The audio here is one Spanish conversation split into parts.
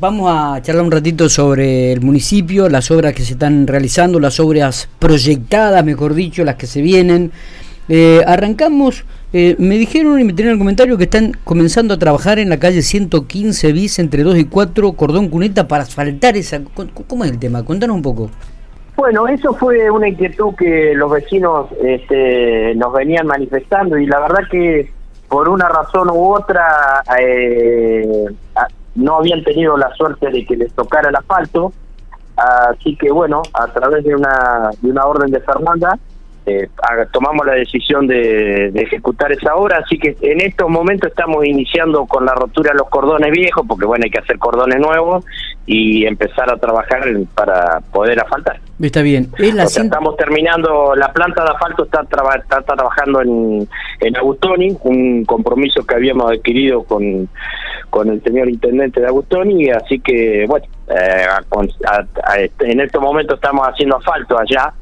vamos a charlar un ratito sobre el municipio, las obras que se están realizando, las obras proyectadas, mejor dicho, las que se vienen. Eh, arrancamos, eh, me dijeron y me tenían el comentario que están comenzando a trabajar en la calle 115 bis entre 2 y 4 Cordón Cuneta para asfaltar esa... ¿Cómo es el tema? Cuéntanos un poco. Bueno, eso fue una inquietud que los vecinos este, nos venían manifestando y la verdad que por una razón u otra eh, no habían tenido la suerte de que les tocara el asfalto, así que bueno, a través de una, de una orden de Fernanda, eh, tomamos la decisión de, ejecutar esa obra, así que en estos momentos estamos iniciando con la rotura de los cordones viejos, porque bueno, hay que hacer cordones nuevos y empezar a trabajar para poder asfaltar. Está bien. Estamos terminando, la planta de asfalto está, está trabajando en, en Agustoni, un compromiso que habíamos adquirido con, con el señor intendente de Agustoni, así que bueno, eh, en este momento estamos haciendo asfalto allá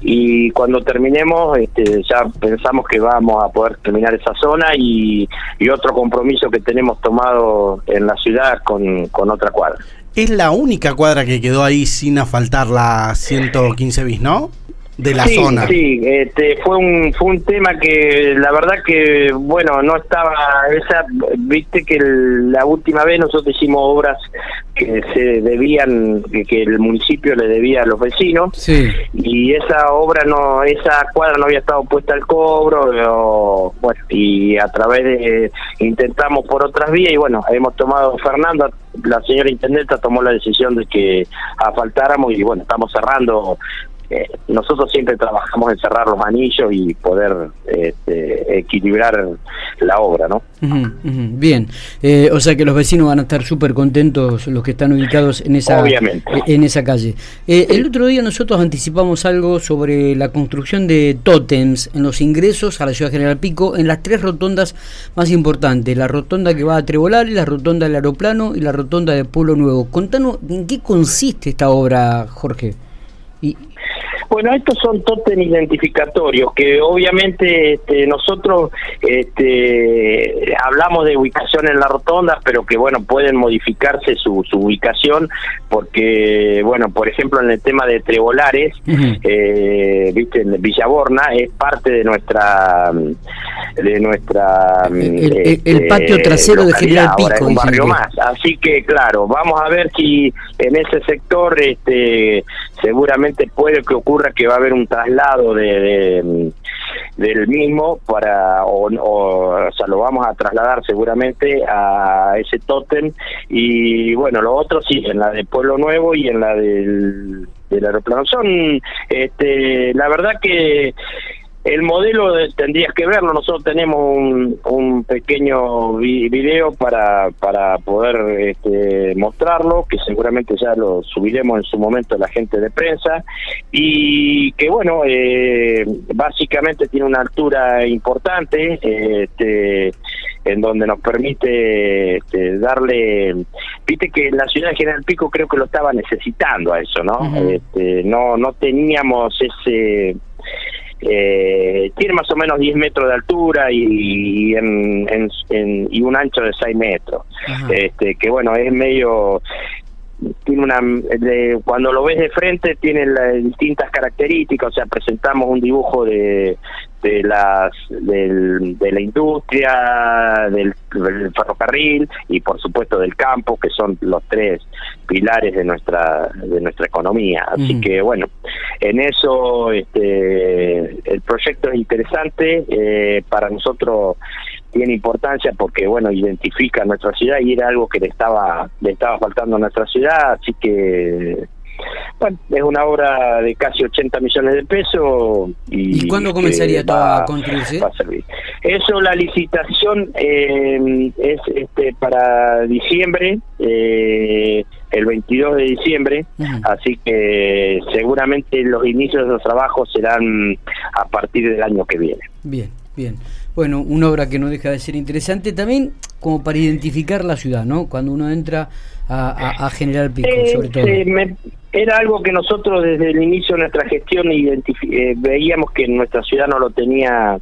y cuando terminemos este, ya pensamos que vamos a poder terminar esa zona y, otro compromiso que tenemos tomado en la ciudad con, con otra cuadra. Es la única cuadra que quedó ahí sin asfaltar la 115 bis, ¿no? De la zona. Sí, este, fue un fue un tema que la verdad que bueno no estaba esa viste que la última vez nosotros hicimos obras que se debían que, el municipio le debía a los vecinos sí. y esa obra no esa cuadra no había estado puesta al cobro bueno y a través de intentamos por otras vías y bueno hemos tomado Fernanda la señora intendenta tomó la decisión de que asfaltáramos y bueno estamos cerrando eh, nosotros siempre trabajamos en cerrar los anillos y poder este, equilibrar la obra, ¿no? Bien, eh, o sea que los vecinos van a estar súper contentos los que están ubicados en esa, En esa calle. Eh, el otro día nosotros anticipamos algo sobre la construcción de tótems en los ingresos a la ciudad General Pico en las tres rotondas más importantes, la rotonda que va a Trebolar, la rotonda del aeroplano y la rotonda de Pueblo Nuevo. Contanos en qué consiste esta obra, Jorge. Y, bueno, estos son tótem identificatorios que obviamente este, nosotros este, hablamos de ubicación en la rotonda, pero que bueno, pueden modificarse su, ubicación porque, bueno, por ejemplo, en el tema de Trebolares, eh, viste, en Villaborna es parte de nuestra de nuestra el, este, patio trasero de General Pico un barrio más. Así que claro vamos a ver si en ese sector este seguramente puede que ocurra que va a haber un traslado de, del mismo para o, o, sea lo vamos a trasladar seguramente a ese tótem. Y bueno lo otro sí en la de Pueblo Nuevo y en la del del aeroplano. Son este la verdad que el modelo tendrías que verlo, nosotros tenemos un, un pequeño video para, para poder este, mostrarlo, que seguramente ya lo subiremos en su momento a la gente de prensa, y que bueno, eh, básicamente tiene una altura importante, este, en donde nos permite este, darle, viste que la ciudad de General Pico creo que lo estaba necesitando a eso, ¿no? este, no, no teníamos ese eh, tiene más o menos 10 metros de altura y, en, y un ancho de 6 metros. Este, que bueno, es medio tiene una cuando lo ves de frente tiene distintas características o sea presentamos un dibujo de de las de la industria del, ferrocarril y por supuesto del campo que son los tres pilares de nuestra de nuestra economía. Así que bueno en eso este el proyecto es interesante eh, para nosotros tiene importancia porque bueno identifica nuestra ciudad y era algo que le estaba le estaba faltando a nuestra ciudad así que bueno, es una obra de casi 80 millones de pesos. ¿Y, ¿Y cuándo comenzaría a construirse? Va a servir. Eso, la licitación eh, es este, para diciembre, eh, el 22 de diciembre, así que seguramente los inicios de los trabajos serán a partir del año que viene. Bien, bien. Bueno, una obra que no deja de ser interesante también como para identificar la ciudad, ¿no? Cuando uno entra a, General Pico, eh, sobre todo. era algo que nosotros desde el inicio de nuestra gestión eh, veíamos que nuestra ciudad no lo tenía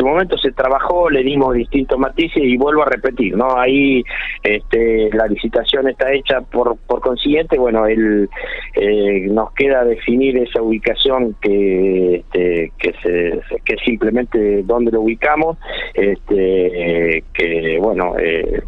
su momento se trabajó, le dimos distintos matices y vuelvo a repetir, ¿no? Ahí este, la licitación está hecha por, consiguiente, bueno, el, eh, nos queda definir esa ubicación que, este, que, se, que simplemente dónde lo ubicamos, este, que bueno, eh,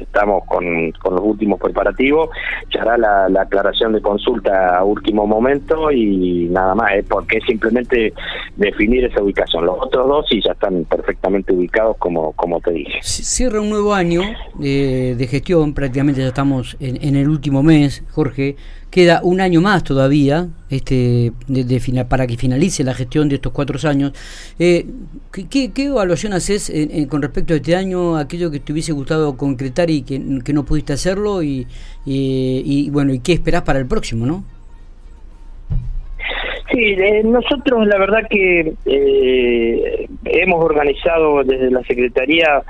estamos con, con, los últimos preparativos, ya hará la, la, aclaración de consulta a último momento y nada más, es porque simplemente definir esa ubicación. Los otros dos sí ya están perfectamente ubicados como, como te dije. Cierra un nuevo año de, de gestión, prácticamente ya estamos en, en el último mes, Jorge queda un año más todavía este de, para que finalice la gestión de estos cuatro años. Eh, ¿qué, ¿qué, evaluación haces con respecto a este año, aquello que te hubiese gustado concretar y que, no pudiste hacerlo? Y, y, bueno, ¿y qué esperás para el próximo, no? Sí, eh, nosotros la verdad que eh, hemos organizado desde la Secretaría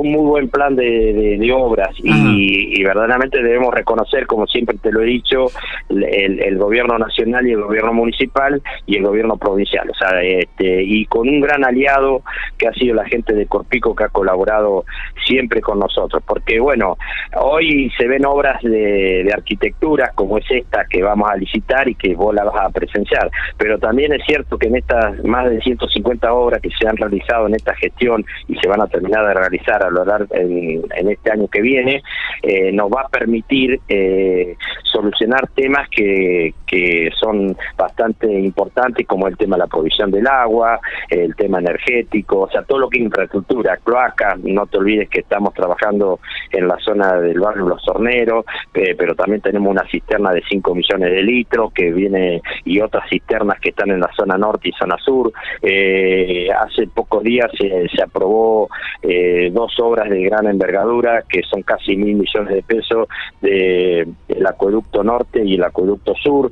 un muy buen plan de, de, obras y, verdaderamente debemos reconocer, como siempre te lo he dicho, el, el, gobierno nacional y el gobierno municipal y el gobierno provincial. O sea, este, y con un gran aliado que ha sido la gente de Corpico que ha colaborado siempre con nosotros. Porque bueno, hoy se ven obras de, de arquitectura como es esta que vamos a licitar y que vos la vas a presenciar. Pero también es cierto que en estas más de 150 obras que se han realizado en esta gestión y se van a terminar de realizar a lo largo en, este año que viene, eh, nos va a permitir eh, solucionar temas que, que son bastante importantes como el tema de la provisión del agua, el tema energético, o sea, todo lo que es infraestructura, cloaca, no te olvides que estamos trabajando en la zona del barrio Los Horneros, eh, pero también tenemos una cisterna de 5 millones de litros que viene y otras cisternas que están en la zona norte y zona sur. Eh, hace pocos días se, se aprobó eh, dos obras de gran envergadura que son casi mil millones de pesos de, del acueducto norte y el acueducto sur.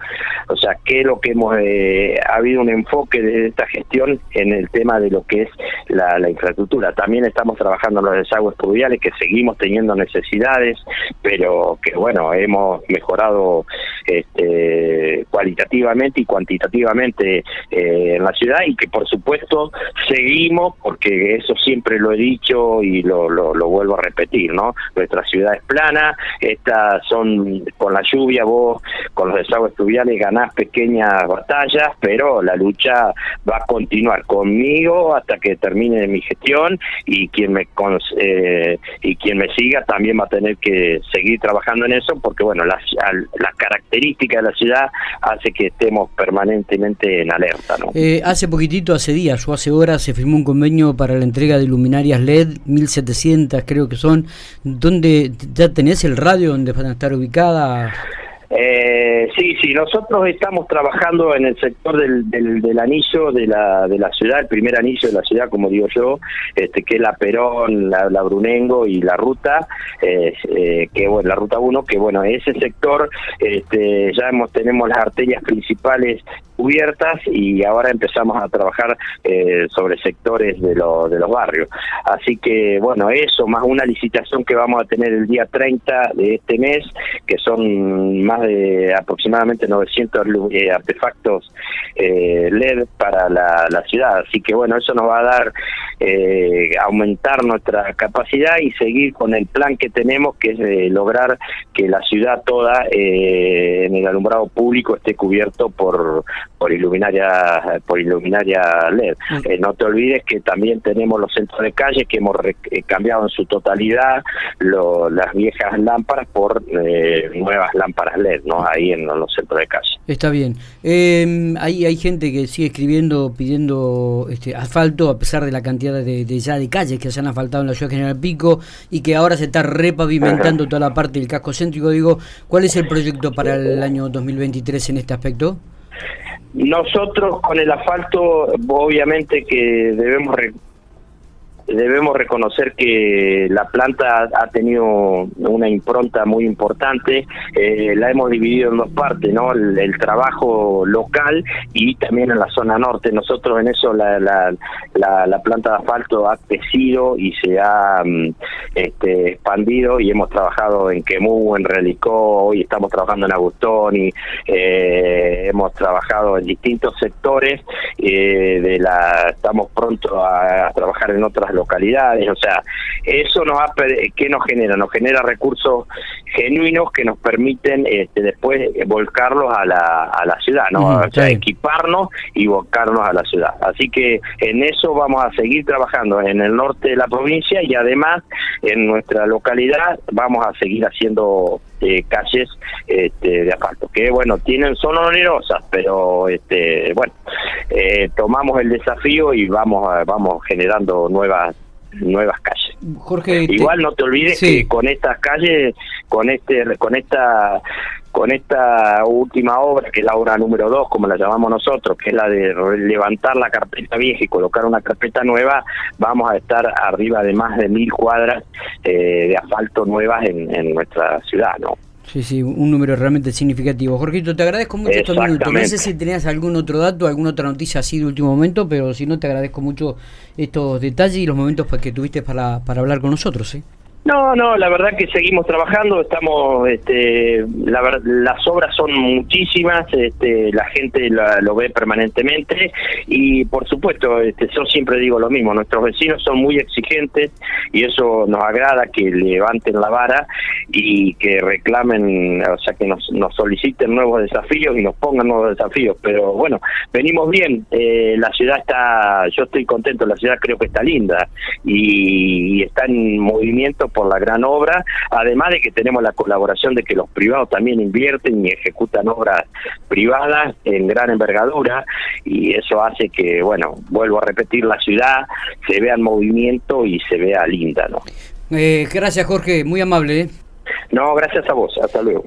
O sea, que lo que hemos eh, ha habido un enfoque de esta gestión en el tema de lo que es la, infraestructura. También estamos trabajando en los desagües pluviales que seguimos teniendo necesidades, pero que bueno, hemos mejorado este, cualitativamente y cuantitativamente eh, en la ciudad y que por supuesto seguimos, porque eso siempre lo he dicho y lo, vuelvo a repetir, ¿no? Nuestra ciudad es plana, estas son, con la lluvia vos, con los desagües fluviales ganás pequeñas batallas, pero la lucha va a continuar conmigo hasta que termine mi gestión y quien me eh, y quien me siga también va a tener que seguir trabajando en eso porque bueno las la característica de la ciudad hace que estemos permanentemente en alerta ¿no? Eh, hace poquitito hace días o hace horas se firmó un convenio para la entrega de luminarias LED 1700 creo que son donde ya tenés el radio donde van a estar ubicadas eh, sí, sí, nosotros estamos trabajando en el sector del, del, anillo de la, de la ciudad, el primer anillo de la ciudad, como digo yo, este, que es la Perón, la, Brunengo y la ruta, eh, eh, que bueno, la ruta 1, que bueno, ese sector este, ya hemos, tenemos las arterias principales cubiertas y ahora empezamos a trabajar eh, sobre sectores de, lo, de los barrios. Así que bueno, eso más una licitación que vamos a tener el día 30 de este mes, que son más de aproximadamente 900 eh, artefactos eh, LED para la, la, ciudad. Así que bueno, eso nos va a dar eh, aumentar nuestra capacidad y seguir con el plan que tenemos, que es lograr que la ciudad toda en el alumbrado público esté cubierto por por iluminaria por iluminaria LED. Eh, no te olvides que también tenemos los centros de calle que hemos cambiado en su totalidad las viejas lámparas por nuevas lámparas LED, ¿no? Ahí en los centros de calle. Está bien. Eh, hay, hay gente que sigue escribiendo pidiendo este, asfalto a pesar de la cantidad de, ya de calles que se han asfaltado en la ciudad General Pico y que ahora se está repavimentando toda la parte del casco céntrico. Digo, ¿cuál es el proyecto para el año 2023 en este aspecto? Nosotros con el asfalto, obviamente que debemos debemos reconocer que la planta ha tenido una impronta muy importante, eh, la hemos dividido en dos partes, ¿no? El, trabajo local y también en la zona norte. Nosotros en eso la, la, la, planta de asfalto ha crecido y se ha mm, este, expandido y hemos trabajado en Quemú, en Relicó, hoy estamos trabajando en Agustón y eh, hemos trabajado en distintos sectores eh, de la estamos pronto a, trabajar en otras o sea eso nos ha ¿qué nos genera? nos genera recursos genuinos que nos permiten este, después volcarlos a la, a la ciudad no o sea equiparnos y volcarnos a la ciudad. Así que en eso vamos a seguir trabajando en el norte de la provincia y además en nuestra localidad vamos a seguir haciendo eh, calles este, de asfalto que bueno tienen son onerosas pero este bueno eh, tomamos el desafío y vamos vamos generando nuevas nuevas calles. Jorge igual no te olvides que con estas calles con este con esta con esta última obra, que es la obra número dos, como la llamamos nosotros, que es la de levantar la carpeta vieja y colocar una carpeta nueva, vamos a estar arriba de más de mil cuadras eh, de asfalto nuevas en, en nuestra ciudad, ¿no? Sí, sí, un número realmente significativo. Jorgito, te agradezco mucho estos minutos. No sé si tenías algún otro dato, alguna otra noticia así de último momento, pero si no, te agradezco mucho estos detalles y los momentos que tuviste para, para hablar con nosotros. ¿eh? No, no, la verdad que seguimos trabajando, estamos, este, la, las obras son muchísimas, este, la gente lo ve permanentemente y por supuesto, este, yo siempre digo lo mismo, nuestros vecinos son muy exigentes y eso nos agrada que levanten la vara y que reclamen, o sea, que nos, nos soliciten nuevos desafíos y nos pongan nuevos desafíos, pero bueno, venimos bien, eh, la ciudad está, yo estoy contento, la ciudad creo que está linda y está en movimiento por la gran obra, además de que tenemos la colaboración de que los privados también invierten y ejecutan obras privadas en gran envergadura y eso hace que, bueno, vuelvo a repetir, la ciudad se vea en movimiento y se vea linda, ¿no? Eh, gracias Jorge, muy amable. ¿eh? No, gracias a vos, hasta luego.